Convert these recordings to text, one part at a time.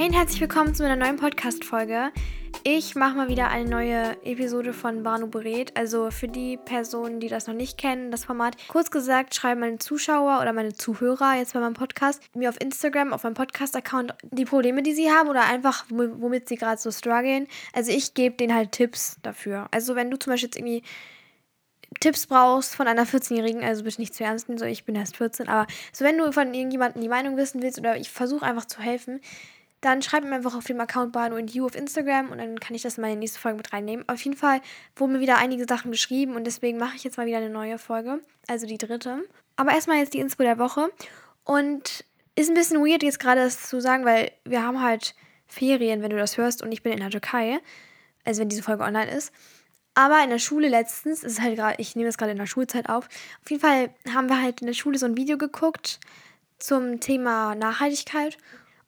Hey und herzlich willkommen zu einer neuen Podcast-Folge. Ich mache mal wieder eine neue Episode von Banu berät. Also für die Personen, die das noch nicht kennen, das Format. Kurz gesagt, schreiben meine Zuschauer oder meine Zuhörer jetzt bei meinem Podcast mir auf Instagram, auf meinem Podcast-Account die Probleme, die sie haben oder einfach, womit sie gerade so strugglen. Also ich gebe denen halt Tipps dafür. Also wenn du zum Beispiel jetzt irgendwie Tipps brauchst von einer 14-Jährigen, also bitte nicht zu ernst nehmen, so ich bin erst 14, aber so wenn du von irgendjemandem die Meinung wissen willst oder ich versuche einfach zu helfen, dann schreib mir einfach auf dem Account Bano and You auf Instagram und dann kann ich das in die nächste Folge mit reinnehmen. Auf jeden Fall wurden mir wieder einige Sachen geschrieben und deswegen mache ich jetzt mal wieder eine neue Folge, also die dritte. Aber erstmal jetzt die Inspo der Woche und ist ein bisschen weird jetzt gerade das zu sagen, weil wir haben halt Ferien, wenn du das hörst und ich bin in der Türkei, also wenn diese Folge online ist. Aber in der Schule letztens, ist halt gerade, ich nehme das gerade in der Schulzeit auf, auf jeden Fall haben wir halt in der Schule so ein Video geguckt zum Thema Nachhaltigkeit.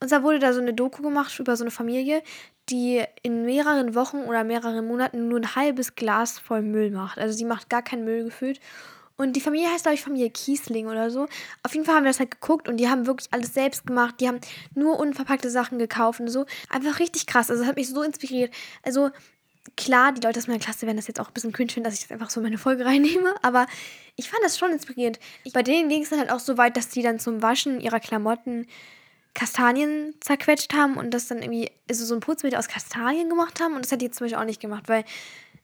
Und zwar wurde da so eine Doku gemacht über so eine Familie, die in mehreren Wochen oder mehreren Monaten nur ein halbes Glas voll Müll macht. Also sie macht gar keinen Müll gefühlt. Und die Familie heißt, glaube ich, Familie Kiesling oder so. Auf jeden Fall haben wir das halt geguckt und die haben wirklich alles selbst gemacht. Die haben nur unverpackte Sachen gekauft und so. Einfach richtig krass. Also das hat mich so inspiriert. Also klar, die Leute aus meiner Klasse werden das jetzt auch ein bisschen cringe finden, dass ich das einfach so in meine Folge reinnehme, aber ich fand das schon inspirierend. Bei denen ging es dann halt auch so weit, dass die dann zum Waschen ihrer Klamotten Kastanien zerquetscht haben und das dann irgendwie also so ein Putzmittel aus Kastanien gemacht haben und das hätte ich jetzt zum Beispiel auch nicht gemacht, weil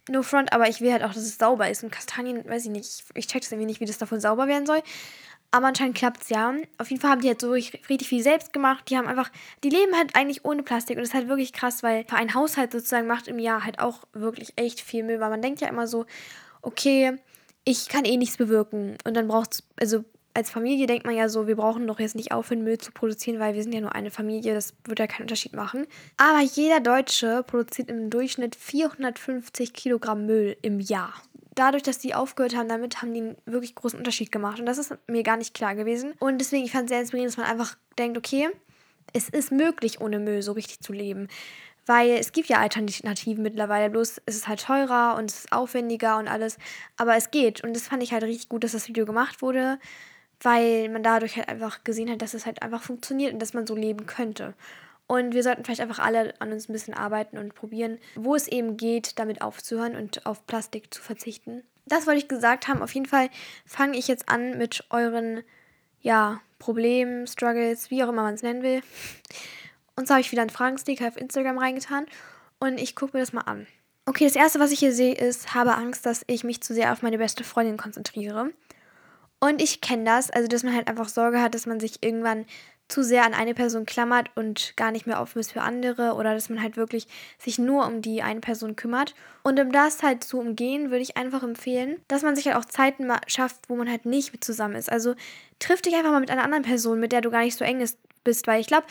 no front, aber ich will halt auch, dass es sauber ist und Kastanien, weiß ich nicht, ich, check das irgendwie nicht, wie das davon sauber werden soll. Aber anscheinend klappt es ja. Auf jeden Fall haben die halt so richtig viel selbst gemacht. Die haben einfach, die leben halt eigentlich ohne Plastik. Und das ist halt wirklich krass, weil ein Haushalt sozusagen macht im Jahr halt auch wirklich echt viel Müll. Weil man denkt ja immer so, okay, ich kann eh nichts bewirken. Und dann braucht es, also als Familie denkt man ja so, wir brauchen doch jetzt nicht aufhören, Müll zu produzieren, weil wir sind ja nur eine Familie, das würde ja keinen Unterschied machen. Aber jeder Deutsche produziert im Durchschnitt 450 Kilogramm Müll im Jahr dadurch, dass die aufgehört haben damit, haben die einen wirklich großen Unterschied gemacht. Und das ist mir gar nicht klar gewesen. Und deswegen, ich fand es sehr inspirierend, dass man einfach denkt, okay, es ist möglich, ohne Müll so richtig zu leben. Weil es gibt ja Alternativen mittlerweile, bloß es ist halt teurer und es ist aufwendiger und alles. Aber es geht. Und das fand ich halt richtig gut, dass das Video gemacht wurde, weil man dadurch halt einfach gesehen hat, dass es halt einfach funktioniert und dass man so leben könnte. Und wir sollten vielleicht einfach alle an uns ein bisschen arbeiten und probieren, wo es eben geht, damit aufzuhören und auf Plastik zu verzichten. Das wollte ich gesagt haben. Auf jeden Fall fange ich jetzt an mit euren ja, Problemen, Struggles, wie auch immer man es nennen will. Und so habe ich wieder einen Fragensticker auf Instagram reingetan und ich gucke mir das mal an. Okay, das erste, was ich hier sehe, ist, habe Angst, dass ich mich zu sehr auf meine beste Freundin konzentriere. Und ich kenne das, also dass man halt einfach Sorge hat, dass man sich irgendwann zu sehr an eine Person klammert und gar nicht mehr offen ist für andere oder dass man halt wirklich sich nur um die eine Person kümmert. Und um das halt zu umgehen, würde ich einfach empfehlen, dass man sich halt auch Zeiten schafft, wo man halt nicht mit zusammen ist. Also triff dich einfach mal mit einer anderen Person, mit der du gar nicht so eng ist, bist, weil ich glaube,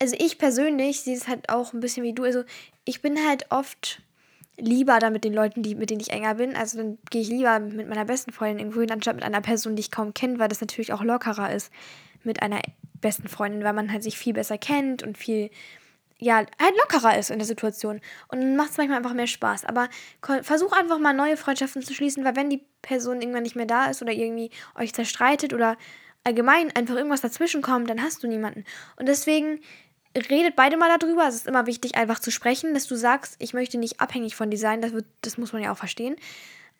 also ich persönlich sehe es halt auch ein bisschen wie du. Also ich bin halt oft lieber da mit den Leuten, die, mit denen ich enger bin. Also dann gehe ich lieber mit meiner besten Freundin irgendwo hin, anstatt mit einer Person, die ich kaum kenne, weil das natürlich auch lockerer ist mit einer besten Freundin, weil man halt sich viel besser kennt und viel, ja, halt lockerer ist in der Situation. Und dann macht es manchmal einfach mehr Spaß. Aber versuch einfach mal neue Freundschaften zu schließen, weil wenn die Person irgendwann nicht mehr da ist oder irgendwie euch zerstreitet oder allgemein einfach irgendwas dazwischen kommt, dann hast du niemanden. Und deswegen redet beide mal darüber. Es ist immer wichtig, einfach zu sprechen, dass du sagst, ich möchte nicht abhängig von dir sein. Das, wird, das muss man ja auch verstehen.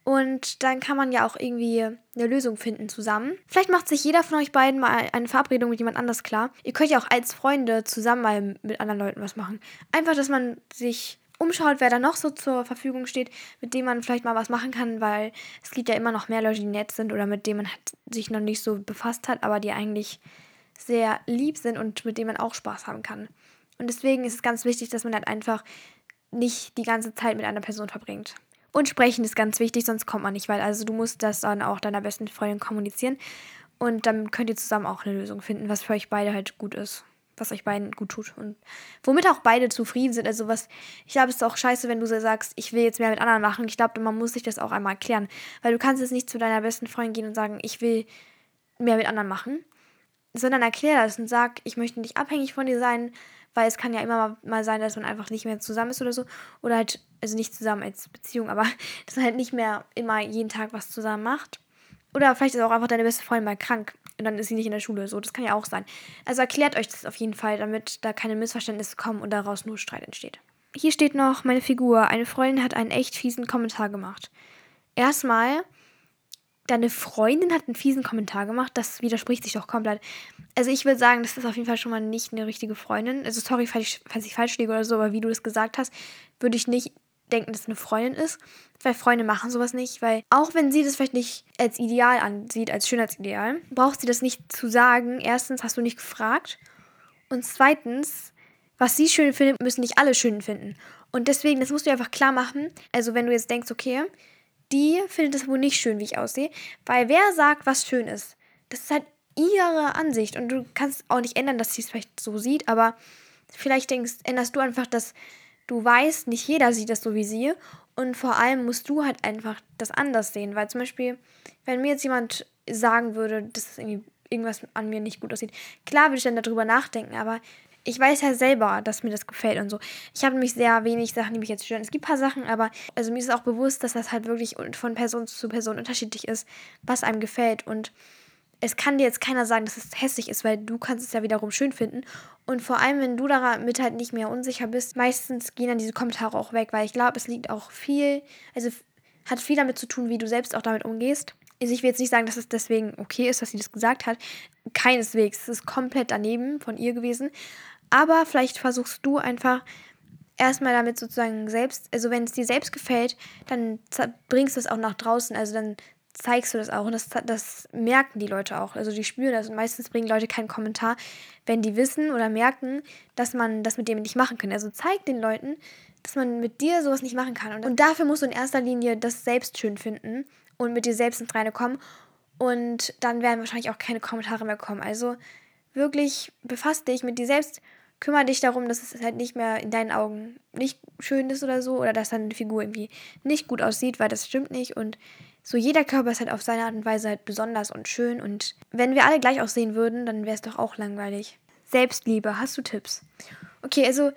Und dann kann man ja auch irgendwie eine Lösung finden zusammen. Vielleicht macht sich jeder von euch beiden mal eine Verabredung mit jemand anders klar. Ihr könnt ja auch als Freunde zusammen mal mit anderen Leuten was machen. Einfach, dass man sich umschaut, wer da noch so zur Verfügung steht, mit dem man vielleicht mal was machen kann, weil es gibt ja immer noch mehr Leute, die nett sind oder mit denen man halt sich noch nicht so befasst hat, aber die eigentlich sehr lieb sind und mit denen man auch Spaß haben kann. Und deswegen ist es ganz wichtig, dass man halt einfach nicht die ganze Zeit mit einer Person verbringt. Und sprechen ist ganz wichtig, sonst kommt man nicht weit. Also du musst das dann auch deiner besten Freundin kommunizieren. Und dann könnt ihr zusammen auch eine Lösung finden, was für euch beide halt gut ist. Was euch beiden gut tut. Und womit auch beide zufrieden sind. Also was, ich glaube, es ist auch scheiße, wenn du sagst, ich will jetzt mehr mit anderen machen. Ich glaube, man muss sich das auch einmal erklären. Weil du kannst jetzt nicht zu deiner besten Freundin gehen und sagen, ich will mehr mit anderen machen. Sondern erklär das und sag, ich möchte nicht abhängig von dir sein, weil es kann ja immer mal sein, dass man einfach nicht mehr zusammen ist oder so. Oder halt, also nicht zusammen als Beziehung, aber dass man halt nicht mehr immer jeden Tag was zusammen macht. Oder vielleicht ist auch einfach deine beste Freundin mal krank. und dann ist sie nicht in der Schule. So, das kann ja auch sein. Also erklärt euch das auf jeden Fall, damit da keine Missverständnisse kommen und daraus nur Streit entsteht. Hier steht noch meine Figur. Eine Freundin hat einen echt fiesen Kommentar gemacht. Erstmal, deine Freundin hat einen fiesen Kommentar gemacht. Das widerspricht sich doch komplett. Also ich würde sagen, das ist auf jeden Fall schon mal nicht eine richtige Freundin. Also sorry, falls ich, falls ich falsch liege oder so, aber wie du das gesagt hast, würde ich nicht denken, dass es eine Freundin ist. Weil Freunde machen sowas nicht, weil auch wenn sie das vielleicht nicht als Ideal ansieht, als Schönheitsideal, braucht sie das nicht zu sagen. Erstens hast du nicht gefragt und zweitens, was sie schön findet, müssen nicht alle schön finden. Und deswegen, das musst du einfach klar machen. Also wenn du jetzt denkst, okay, die findet es wohl nicht schön, wie ich aussehe, weil wer sagt, was schön ist? Das ist halt ihre Ansicht und du kannst auch nicht ändern, dass sie es vielleicht so sieht, aber vielleicht denkst, änderst du einfach, dass du weißt, nicht jeder sieht das so wie sie. Und vor allem musst du halt einfach das anders sehen. Weil zum Beispiel, wenn mir jetzt jemand sagen würde, dass irgendwie irgendwas an mir nicht gut aussieht, klar würde ich dann darüber nachdenken, aber ich weiß ja selber, dass mir das gefällt und so. Ich habe nämlich sehr wenig Sachen, die mich jetzt stören. Es gibt ein paar Sachen, aber also mir ist auch bewusst, dass das halt wirklich von Person zu Person unterschiedlich ist, was einem gefällt. Und es kann dir jetzt keiner sagen, dass es hässlich ist, weil du kannst es ja wiederum schön finden. Und vor allem, wenn du damit halt nicht mehr unsicher bist, meistens gehen dann diese Kommentare auch weg, weil ich glaube, es liegt auch viel, also hat viel damit zu tun, wie du selbst auch damit umgehst. Also ich will jetzt nicht sagen, dass es deswegen okay ist, dass sie das gesagt hat. Keineswegs. Es ist komplett daneben von ihr gewesen. Aber vielleicht versuchst du einfach erstmal damit sozusagen selbst, also wenn es dir selbst gefällt, dann bringst du es auch nach draußen. Also dann zeigst du das auch. Und das, das merken die Leute auch. Also die spüren das. Und meistens bringen Leute keinen Kommentar, wenn die wissen oder merken, dass man das mit dem nicht machen kann. Also zeig den Leuten, dass man mit dir sowas nicht machen kann. Und, und dafür musst du in erster Linie das selbst schön finden und mit dir selbst ins Reine kommen. Und dann werden wahrscheinlich auch keine Kommentare mehr kommen. Also wirklich befasst dich mit dir selbst. Kümmere dich darum, dass es halt nicht mehr in deinen Augen nicht schön ist oder so. Oder dass deine Figur irgendwie nicht gut aussieht, weil das stimmt nicht. Und so jeder Körper ist halt auf seine Art und Weise halt besonders und schön und wenn wir alle gleich aussehen würden, dann wäre es doch auch langweilig. Selbstliebe, hast du Tipps? Okay, also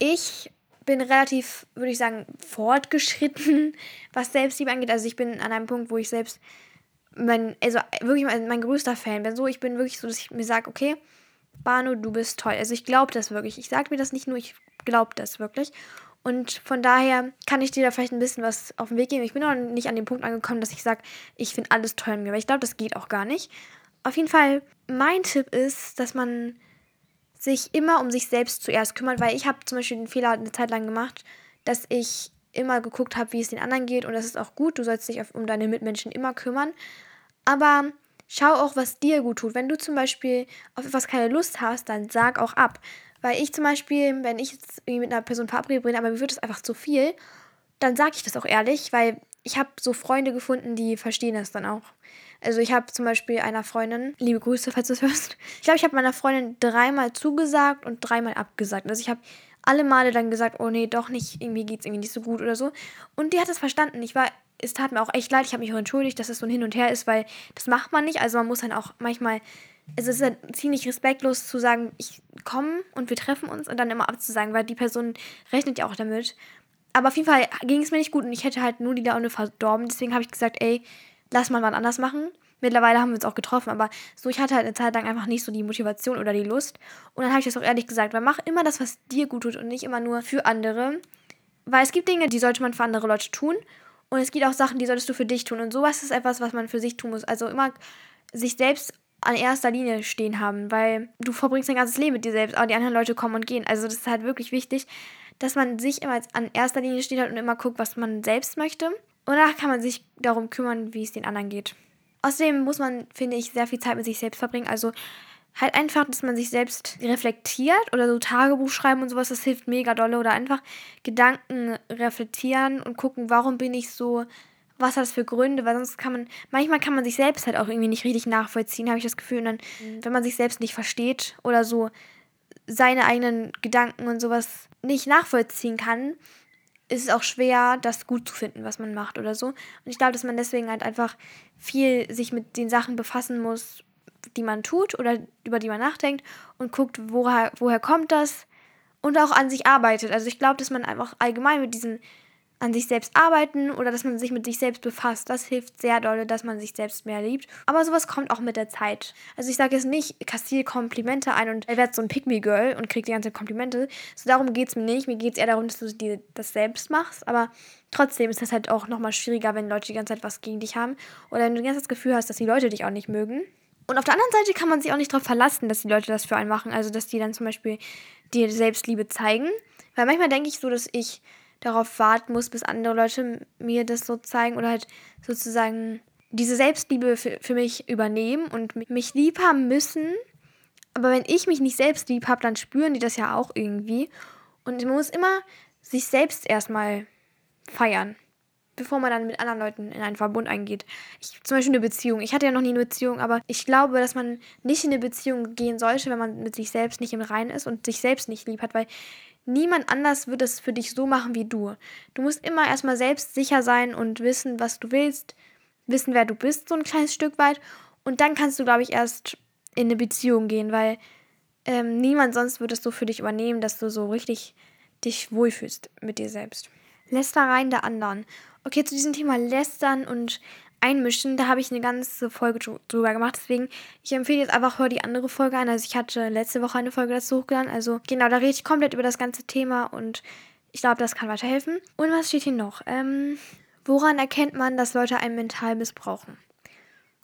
ich bin relativ, würde ich sagen, fortgeschritten, was Selbstliebe angeht. Also ich bin an einem Punkt, wo ich selbst mein, also wirklich mein, mein größter Fan bin. So, ich bin wirklich so, dass ich mir sage, okay, Bano, du bist toll. Also ich glaube das wirklich. Ich sage mir das nicht nur, ich glaube das wirklich. Und von daher kann ich dir da vielleicht ein bisschen was auf den Weg geben. Ich bin noch nicht an dem Punkt angekommen, dass ich sage, ich finde alles toll an mir, weil ich glaube, das geht auch gar nicht. Auf jeden Fall, mein Tipp ist, dass man sich immer um sich selbst zuerst kümmert, weil ich habe zum Beispiel den Fehler eine Zeit lang gemacht, dass ich immer geguckt habe, wie es den anderen geht und das ist auch gut. Du sollst dich um deine Mitmenschen immer kümmern. Aber schau auch, was dir gut tut. Wenn du zum Beispiel auf etwas keine Lust hast, dann sag auch ab. Weil ich zum Beispiel, wenn ich jetzt irgendwie mit einer Person verabredet bin, aber mir wird es einfach zu viel, dann sage ich das auch ehrlich, weil ich habe so Freunde gefunden, die verstehen das dann auch. Also ich habe zum Beispiel einer Freundin, liebe Grüße, falls du es hörst. Ich glaube, ich habe meiner Freundin dreimal zugesagt und dreimal abgesagt. Also ich habe alle Male dann gesagt, oh nee, doch nicht, irgendwie geht es irgendwie nicht so gut oder so. Und die hat es verstanden. Ich war, es tat mir auch echt leid, ich habe mich auch entschuldigt, dass es so ein Hin und Her ist, weil das macht man nicht. Also man muss dann auch manchmal es ist halt ziemlich respektlos zu sagen, ich komme und wir treffen uns und dann immer abzusagen, weil die Person rechnet ja auch damit. Aber auf jeden Fall ging es mir nicht gut und ich hätte halt nur die Laune verdorben. Deswegen habe ich gesagt, ey, lass mal was anders machen. Mittlerweile haben wir uns auch getroffen, aber so, ich hatte halt eine Zeit lang einfach nicht so die Motivation oder die Lust. Und dann habe ich das auch ehrlich gesagt, weil mach immer das, was dir gut tut und nicht immer nur für andere. Weil es gibt Dinge, die sollte man für andere Leute tun. Und es gibt auch Sachen, die solltest du für dich tun. Und sowas ist etwas, was man für sich tun muss. Also immer sich selbst an erster Linie stehen haben, weil du verbringst dein ganzes Leben mit dir selbst, aber die anderen Leute kommen und gehen. Also das ist halt wirklich wichtig, dass man sich immer an erster Linie steht und immer guckt, was man selbst möchte. Und danach kann man sich darum kümmern, wie es den anderen geht. Außerdem muss man, finde ich, sehr viel Zeit mit sich selbst verbringen. Also halt einfach, dass man sich selbst reflektiert oder so Tagebuch schreiben und sowas, das hilft mega dolle. Oder einfach Gedanken reflektieren und gucken, warum bin ich so, was hat das für Gründe, weil sonst kann man, manchmal kann man sich selbst halt auch irgendwie nicht richtig nachvollziehen, habe ich das Gefühl. Und dann, mhm. wenn man sich selbst nicht versteht oder so seine eigenen Gedanken und sowas nicht nachvollziehen kann, ist es auch schwer, das gut zu finden, was man macht oder so. Und ich glaube, dass man deswegen halt einfach viel sich mit den Sachen befassen muss, die man tut oder über die man nachdenkt und guckt, woher, woher kommt das und auch an sich arbeitet. Also ich glaube, dass man einfach allgemein mit diesen an sich selbst arbeiten oder dass man sich mit sich selbst befasst. Das hilft sehr doll, dass man sich selbst mehr liebt. Aber sowas kommt auch mit der Zeit. Also ich sage jetzt nicht, kassiere Komplimente ein und werde so ein Pick-Me-Girl und kriege die ganze Zeit Komplimente. So darum geht es mir nicht. Mir geht es eher darum, dass du dir das selbst machst. Aber trotzdem ist das halt auch nochmal schwieriger, wenn Leute die ganze Zeit was gegen dich haben. Oder wenn du die ganze Zeit das Gefühl hast, dass die Leute dich auch nicht mögen. Und auf der anderen Seite kann man sich auch nicht darauf verlassen, dass die Leute das für einen machen. Also, dass die dann zum Beispiel dir Selbstliebe zeigen. Weil manchmal denke ich so, dass ich darauf warten muss, bis andere Leute mir das so zeigen oder halt sozusagen diese Selbstliebe für, für mich übernehmen und mich lieb haben müssen. Aber wenn ich mich nicht selbst lieb habe, dann spüren die das ja auch irgendwie. Und man muss immer sich selbst erstmal feiern, bevor man dann mit anderen Leuten in einen Verbund eingeht. Ich, zum Beispiel eine Beziehung. Ich hatte ja noch nie eine Beziehung, aber ich glaube, dass man nicht in eine Beziehung gehen sollte, wenn man mit sich selbst nicht im Reinen ist und sich selbst nicht lieb hat, weil Niemand anders wird es für dich so machen wie du. Du musst immer erstmal selbst sicher sein und wissen, was du willst, wissen, wer du bist, so ein kleines Stück weit. Und dann kannst du, glaube ich, erst in eine Beziehung gehen, weil ähm, niemand sonst wird es so für dich übernehmen, dass du so richtig dich wohlfühlst mit dir selbst. Lästereien der anderen. Okay, zu diesem Thema Lästern und einmischen. Da habe ich eine ganze Folge drüber gemacht. Deswegen, ich empfehle jetzt einfach, hör die andere Folge an. Also ich hatte letzte Woche eine Folge dazu hochgeladen. Also genau, da rede ich komplett über das ganze Thema und ich glaube, das kann weiterhelfen. Und was steht hier noch? Ähm, woran erkennt man, dass Leute einen mental missbrauchen?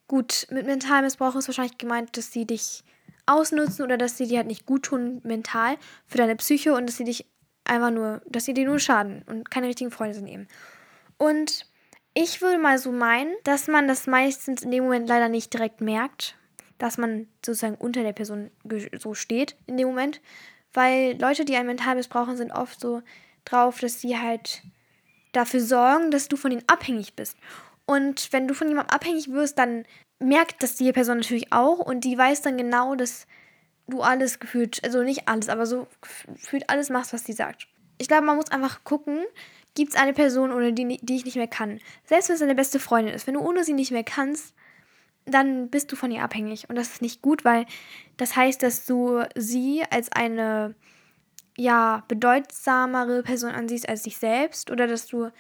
Gut, mit mental missbrauchen ist wahrscheinlich gemeint, dass sie dich ausnutzen oder dass sie dir halt nicht gut tun mental für deine Psyche und dass sie dich einfach nur, dass sie dir nur schaden und keine richtigen Freunde sind eben. Und ich würde mal so meinen, dass man das meistens in dem Moment leider nicht direkt merkt, dass man sozusagen unter der Person so steht in dem Moment. Weil Leute, die einen mental missbrauchen, sind oft so drauf, dass sie halt dafür sorgen, dass du von ihnen abhängig bist. Und wenn du von jemandem abhängig wirst, dann merkt das die Person natürlich auch und die weiß dann genau, dass du alles gefühlt, also nicht alles, aber so gefühlt alles machst, was sie sagt. Ich glaube, man muss einfach gucken, gibt es eine Person, ohne die, die ich nicht mehr kann. Selbst wenn es deine beste Freundin ist, wenn du ohne sie nicht mehr kannst, dann bist du von ihr abhängig. Und das ist nicht gut, weil das heißt, dass du sie als eine ja, bedeutsamere Person ansiehst als dich selbst oder dass du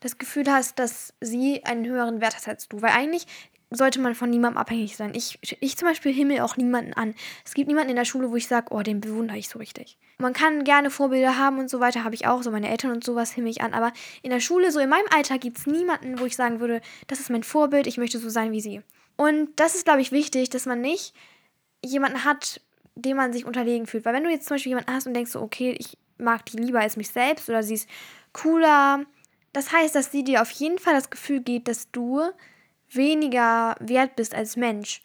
das Gefühl hast, dass sie einen höheren Wert hat als du. Weil eigentlich sollte man von niemandem abhängig sein. Ich, ich zum Beispiel himmel auch niemanden an. Es gibt niemanden in der Schule, wo ich sage, oh, den bewundere ich so richtig. Man kann gerne Vorbilder haben und so weiter, habe ich auch, so meine Eltern und sowas himmel ich an. Aber in der Schule, so in meinem Alter, gibt es niemanden, wo ich sagen würde, das ist mein Vorbild, ich möchte so sein wie sie. Und das ist, glaube ich, wichtig, dass man nicht jemanden hat, dem man sich unterlegen fühlt. Weil wenn du jetzt zum Beispiel jemanden hast und denkst so, okay, ich mag die lieber als mich selbst oder sie ist cooler, das heißt, dass sie dir auf jeden Fall das Gefühl gibt, dass du weniger wert bist als Mensch.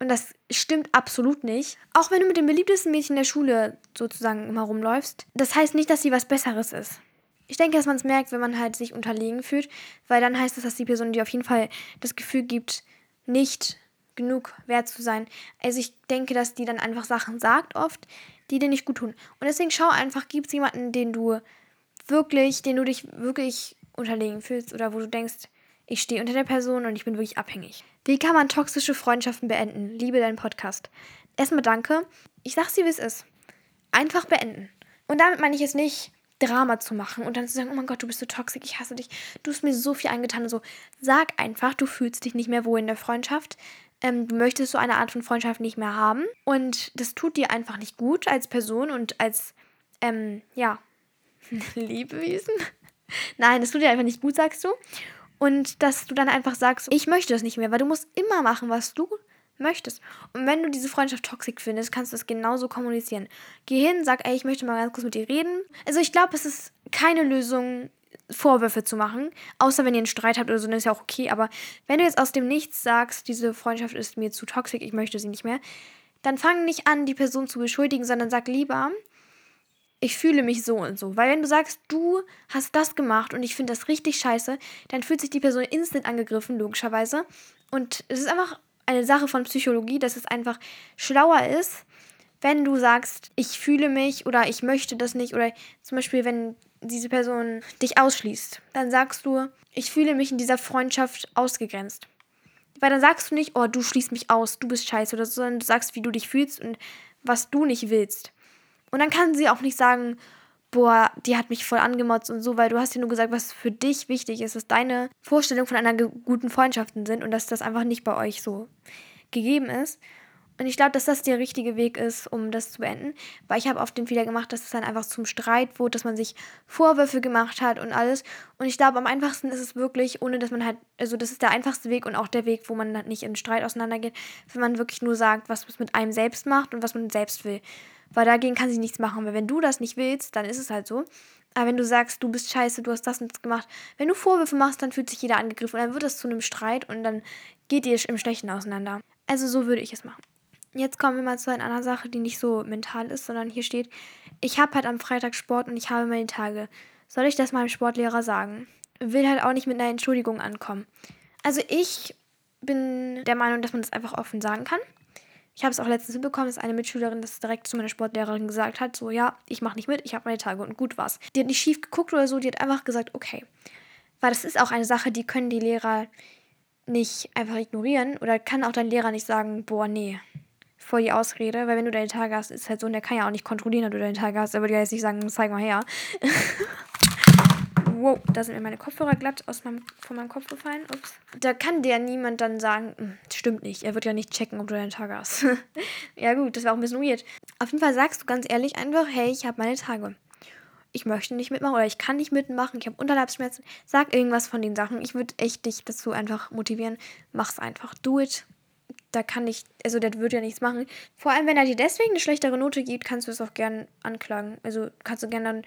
Und das stimmt absolut nicht. Auch wenn du mit dem beliebtesten Mädchen der Schule sozusagen immer rumläufst, das heißt nicht, dass sie was Besseres ist. Ich denke, dass man es merkt, wenn man halt sich unterlegen fühlt, weil dann heißt es, dass die Person dir auf jeden Fall das Gefühl gibt, nicht genug wert zu sein. Also ich denke, dass die dann einfach Sachen sagt oft, die dir nicht gut tun. Und deswegen schau einfach, gibt es jemanden, den du wirklich, den du dich wirklich unterlegen fühlst oder wo du denkst, ich stehe unter der Person und ich bin wirklich abhängig. Wie kann man toxische Freundschaften beenden? Liebe deinen Podcast. Erstmal danke. Ich sag's dir, wie es ist. Einfach beenden. Und damit meine ich es nicht, Drama zu machen und dann zu sagen, oh mein Gott, du bist so toxisch, ich hasse dich, du hast mir so viel angetan und so. Sag einfach, du fühlst dich nicht mehr wohl in der Freundschaft. Ähm, du möchtest so eine Art von Freundschaft nicht mehr haben. Und das tut dir einfach nicht gut als Person und als, ähm, ja, Liebewesen. Nein, das tut dir einfach nicht gut, sagst du. Und dass du dann einfach sagst, ich möchte das nicht mehr, weil du musst immer machen, was du möchtest. Und wenn du diese Freundschaft toxisch findest, kannst du das genauso kommunizieren. Geh hin, sag, ey, ich möchte mal ganz kurz mit dir reden. Also ich glaube, es ist keine Lösung, Vorwürfe zu machen, außer wenn ihr einen Streit habt oder so, dann ist ja auch okay. Aber wenn du jetzt aus dem Nichts sagst, diese Freundschaft ist mir zu toxisch, ich möchte sie nicht mehr, dann fang nicht an, die Person zu beschuldigen, sondern sag lieber, ich fühle mich so und so. Weil wenn du sagst, du hast das gemacht und ich finde das richtig scheiße, dann fühlt sich die Person instant angegriffen, logischerweise. Und es ist einfach eine Sache von Psychologie, dass es einfach schlauer ist, wenn du sagst, ich fühle mich oder ich möchte das nicht oder zum Beispiel, wenn diese Person dich ausschließt, dann sagst du, ich fühle mich in dieser Freundschaft ausgegrenzt. Weil dann sagst du nicht, oh, du schließt mich aus, du bist scheiße oder so, sondern du sagst, wie du dich fühlst und was du nicht willst. Und dann kann sie auch nicht sagen, boah, die hat mich voll angemotzt und so, weil du hast ja nur gesagt, was für dich wichtig ist, dass deine Vorstellung von einer guten Freundschaften sind und dass das einfach nicht bei euch so gegeben ist. Und ich glaube, dass das der richtige Weg ist, um das zu beenden. Weil ich habe oft den Fehler gemacht, dass es dann einfach zum Streit wurde, dass man sich Vorwürfe gemacht hat und alles. Und ich glaube, am einfachsten ist es wirklich, ohne dass man halt, also das ist der einfachste Weg und auch der Weg, wo man nicht in Streit auseinandergeht, wenn man wirklich nur sagt, was es mit einem selbst macht und was man selbst will. Weil dagegen kann sich nichts machen. Weil wenn du das nicht willst, dann ist es halt so. Aber wenn du sagst, du bist scheiße, du hast das und das gemacht, wenn du Vorwürfe machst, dann fühlt sich jeder angegriffen und dann wird das zu einem Streit und dann geht ihr im Schlechten auseinander. Also so würde ich es machen. Jetzt kommen wir mal zu einer anderen Sache, die nicht so mental ist, sondern hier steht, ich habe halt am Freitag Sport und ich habe meine Tage. Soll ich das meinem Sportlehrer sagen? Will halt auch nicht mit einer Entschuldigung ankommen. Also ich bin der Meinung, dass man das einfach offen sagen kann. Ich habe es auch letztens mitbekommen, dass eine Mitschülerin das direkt zu meiner Sportlehrerin gesagt hat, so ja, ich mache nicht mit, ich habe meine Tage und gut war's. Die hat nicht schief geguckt oder so, die hat einfach gesagt, okay. Weil das ist auch eine Sache, die können die Lehrer nicht einfach ignorieren oder kann auch dein Lehrer nicht sagen, boah, nee, voll die Ausrede, weil wenn du deine Tage hast, ist halt so, und der kann ja auch nicht kontrollieren, ob du deine Tage hast. Er würde ja jetzt nicht sagen, zeig mal her. wow, da sind mir meine Kopfhörer glatt aus meinem, von meinem Kopf gefallen. Ups. Da kann dir niemand dann sagen, hm, stimmt nicht, er wird ja nicht checken, ob du deine Tage hast. ja gut, das wäre auch ein bisschen weird. Auf jeden Fall sagst du ganz ehrlich einfach, hey, ich habe meine Tage. Ich möchte nicht mitmachen oder ich kann nicht mitmachen, ich habe Unterleibsschmerzen. Sag irgendwas von den Sachen. Ich würde echt dich dazu einfach motivieren. Mach's einfach. Do it da kann ich, also der wird ja nichts machen. Vor allem, wenn er dir deswegen eine schlechtere Note gibt, kannst du es auch gern anklagen. Also kannst du gern dann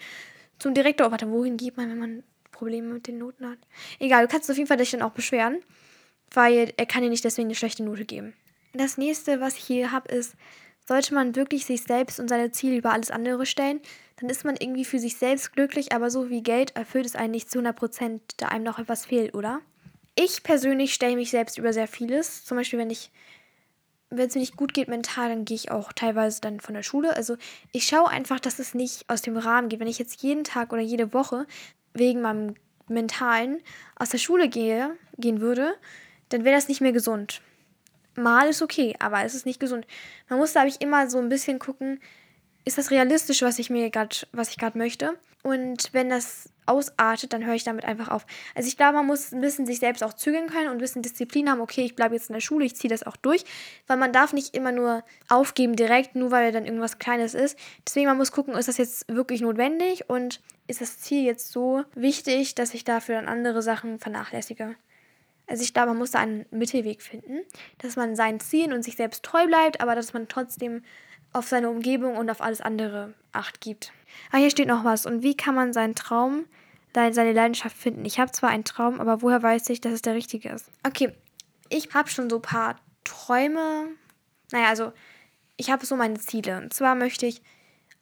zum Direktor, oh, warte, wohin geht man, wenn man Probleme mit den Noten hat? Egal, du kannst auf jeden Fall dich dann auch beschweren, weil er kann dir nicht deswegen eine schlechte Note geben. Das nächste, was ich hier habe, ist, sollte man wirklich sich selbst und seine Ziele über alles andere stellen, dann ist man irgendwie für sich selbst glücklich, aber so wie Geld erfüllt es einen nicht zu 100 Prozent, da einem noch etwas fehlt, oder? Ich persönlich stelle mich selbst über sehr vieles. Zum Beispiel, wenn ich wenn es mir nicht gut geht mental, dann gehe ich auch teilweise dann von der Schule. Also ich schaue einfach, dass es nicht aus dem Rahmen geht. Wenn ich jetzt jeden Tag oder jede Woche wegen meinem Mentalen aus der Schule gehe, gehen würde, dann wäre das nicht mehr gesund. Mal ist okay, aber es ist nicht gesund. Man muss, glaube ich, immer so ein bisschen gucken, ist das realistisch, was ich mir gerade, was ich gerade möchte? Und wenn das ausartet, dann höre ich damit einfach auf. Also ich glaube, man muss ein bisschen sich selbst auch zügeln können und ein bisschen Disziplin haben. Okay, ich bleibe jetzt in der Schule, ich ziehe das auch durch, weil man darf nicht immer nur aufgeben direkt, nur weil dann irgendwas Kleines ist. Deswegen man muss gucken, ist das jetzt wirklich notwendig und ist das Ziel jetzt so wichtig, dass ich dafür dann andere Sachen vernachlässige. Also ich glaube, man muss da einen Mittelweg finden, dass man seinen Zielen und sich selbst treu bleibt, aber dass man trotzdem auf seine Umgebung und auf alles andere Acht gibt. Ah, hier steht noch was. Und wie kann man seinen Traum, seine Leidenschaft finden? Ich habe zwar einen Traum, aber woher weiß ich, dass es der richtige ist? Okay, ich habe schon so ein paar Träume. Naja, also ich habe so meine Ziele. Und zwar möchte ich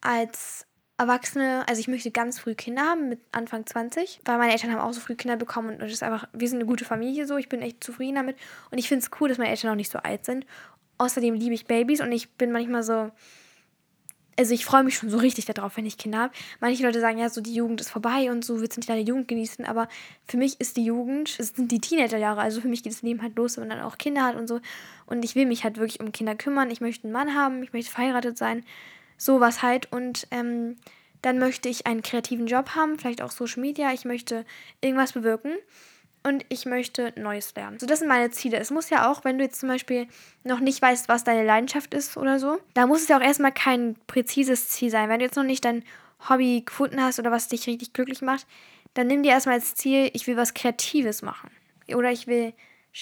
als Erwachsene, also ich möchte ganz früh Kinder haben, mit Anfang 20, weil meine Eltern haben auch so früh Kinder bekommen und es ist einfach, wir sind eine gute Familie so, ich bin echt zufrieden damit und ich finde es cool, dass meine Eltern auch nicht so alt sind Außerdem liebe ich Babys und ich bin manchmal so. Also ich freue mich schon so richtig darauf, wenn ich Kinder habe. Manche Leute sagen ja so, die Jugend ist vorbei und so, willst du nicht deine Jugend genießen. Aber für mich ist die Jugend, es sind die Teenagerjahre. Also für mich geht das Leben halt los, wenn man dann auch Kinder hat und so. Und ich will mich halt wirklich um Kinder kümmern. Ich möchte einen Mann haben, ich möchte verheiratet sein. Sowas halt. Und ähm, dann möchte ich einen kreativen Job haben, vielleicht auch Social Media. Ich möchte irgendwas bewirken und ich möchte Neues lernen. So, das sind meine Ziele. Es muss ja auch, wenn du jetzt zum Beispiel noch nicht weißt, was deine Leidenschaft ist oder so, da muss es ja auch erstmal kein präzises Ziel sein. Wenn du jetzt noch nicht dein Hobby gefunden hast oder was dich richtig glücklich macht, dann nimm dir erstmal als Ziel, ich will was Kreatives machen. Oder ich will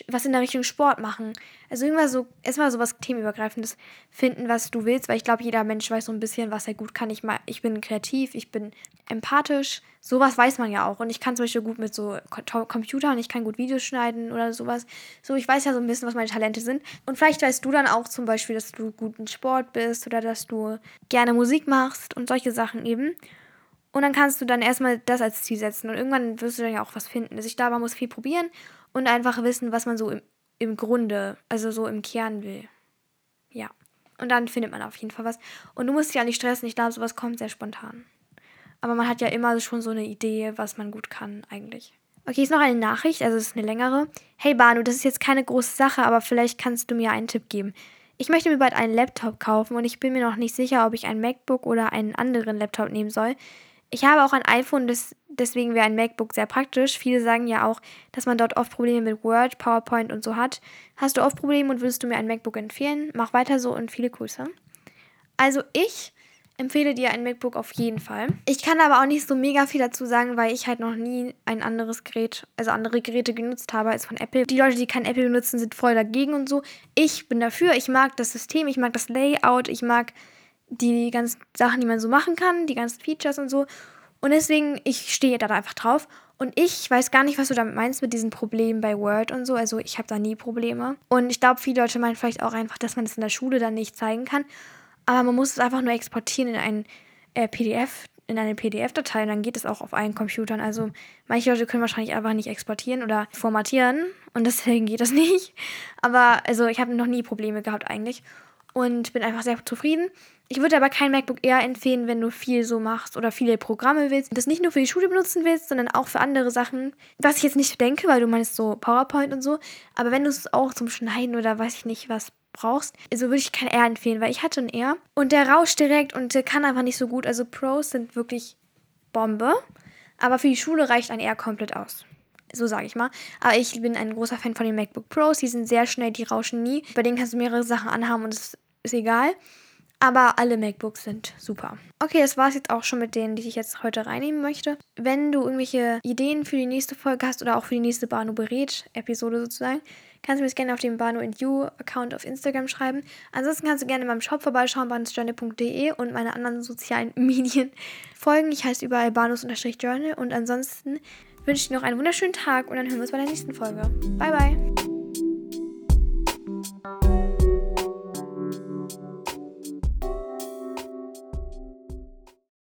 was in der Richtung Sport machen. Also irgendwas so, erstmal so was Themenübergreifendes finden, was du willst, weil ich glaube, jeder Mensch weiß so ein bisschen, was er gut kann. Ich, mal, ich bin kreativ, ich bin empathisch. Sowas weiß man ja auch. Und ich kann zum Beispiel gut mit so Computer und ich kann gut Videos schneiden oder sowas. So, ich weiß ja so ein bisschen, was meine Talente sind. Und vielleicht weißt du dann auch zum Beispiel, dass du gut in Sport bist oder dass du gerne Musik machst und solche Sachen eben. Und dann kannst du dann erstmal das als Ziel setzen und irgendwann wirst du dann ja auch was finden. Also ich glaube, man muss viel probieren und einfach wissen, was man so im, im Grunde, also so im Kern will. Ja. Und dann findet man auf jeden Fall was. Und du musst dich ja nicht stressen. Ich glaube, sowas kommt sehr spontan. Aber man hat ja immer schon so eine Idee, was man gut kann, eigentlich. Okay, ist noch eine Nachricht, also es ist eine längere. Hey Banu, das ist jetzt keine große Sache, aber vielleicht kannst du mir einen Tipp geben. Ich möchte mir bald einen Laptop kaufen und ich bin mir noch nicht sicher, ob ich ein MacBook oder einen anderen Laptop nehmen soll. Ich habe auch ein iPhone, das, deswegen wäre ein MacBook sehr praktisch. Viele sagen ja auch, dass man dort oft Probleme mit Word, PowerPoint und so hat. Hast du oft Probleme und würdest du mir ein MacBook empfehlen? Mach weiter so und viele Grüße. Also ich empfehle dir ein MacBook auf jeden Fall. Ich kann aber auch nicht so mega viel dazu sagen, weil ich halt noch nie ein anderes Gerät, also andere Geräte genutzt habe als von Apple. Die Leute, die kein Apple benutzen, sind voll dagegen und so. Ich bin dafür. Ich mag das System, ich mag das Layout, ich mag die ganzen Sachen, die man so machen kann, die ganzen Features und so. Und deswegen, ich stehe da einfach drauf. Und ich weiß gar nicht, was du damit meinst mit diesen Problemen bei Word und so. Also ich habe da nie Probleme. Und ich glaube, viele Leute meinen vielleicht auch einfach, dass man das in der Schule dann nicht zeigen kann. Aber man muss es einfach nur exportieren in ein äh, PDF, in eine PDF-Datei und dann geht es auch auf allen Computern. Also manche Leute können wahrscheinlich einfach nicht exportieren oder formatieren und deswegen geht das nicht. Aber also ich habe noch nie Probleme gehabt eigentlich und bin einfach sehr zufrieden. Ich würde aber kein MacBook eher empfehlen, wenn du viel so machst oder viele Programme willst und das nicht nur für die Schule benutzen willst, sondern auch für andere Sachen. Was ich jetzt nicht denke, weil du meinst so PowerPoint und so, aber wenn du es auch zum Schneiden oder weiß ich nicht was brauchst, also würde ich kein R empfehlen, weil ich hatte ein R und der rauscht direkt und der kann einfach nicht so gut. Also Pros sind wirklich Bombe, aber für die Schule reicht ein R komplett aus. So sage ich mal. Aber ich bin ein großer Fan von den MacBook Pros. Die sind sehr schnell, die rauschen nie. Bei denen kannst du mehrere Sachen anhaben und es ist egal. Aber alle MacBooks sind super. Okay, das war es jetzt auch schon mit denen, die ich jetzt heute reinnehmen möchte. Wenn du irgendwelche Ideen für die nächste Folge hast oder auch für die nächste Banu berät Episode sozusagen, kannst du mir das gerne auf dem Banu You Account auf Instagram schreiben. Ansonsten kannst du gerne in meinem Shop vorbeischauen, banusjournal.de und meine anderen sozialen Medien folgen. Ich heiße überall banus-journal und ansonsten wünsche ich dir noch einen wunderschönen Tag und dann hören wir uns bei der nächsten Folge. Bye, bye.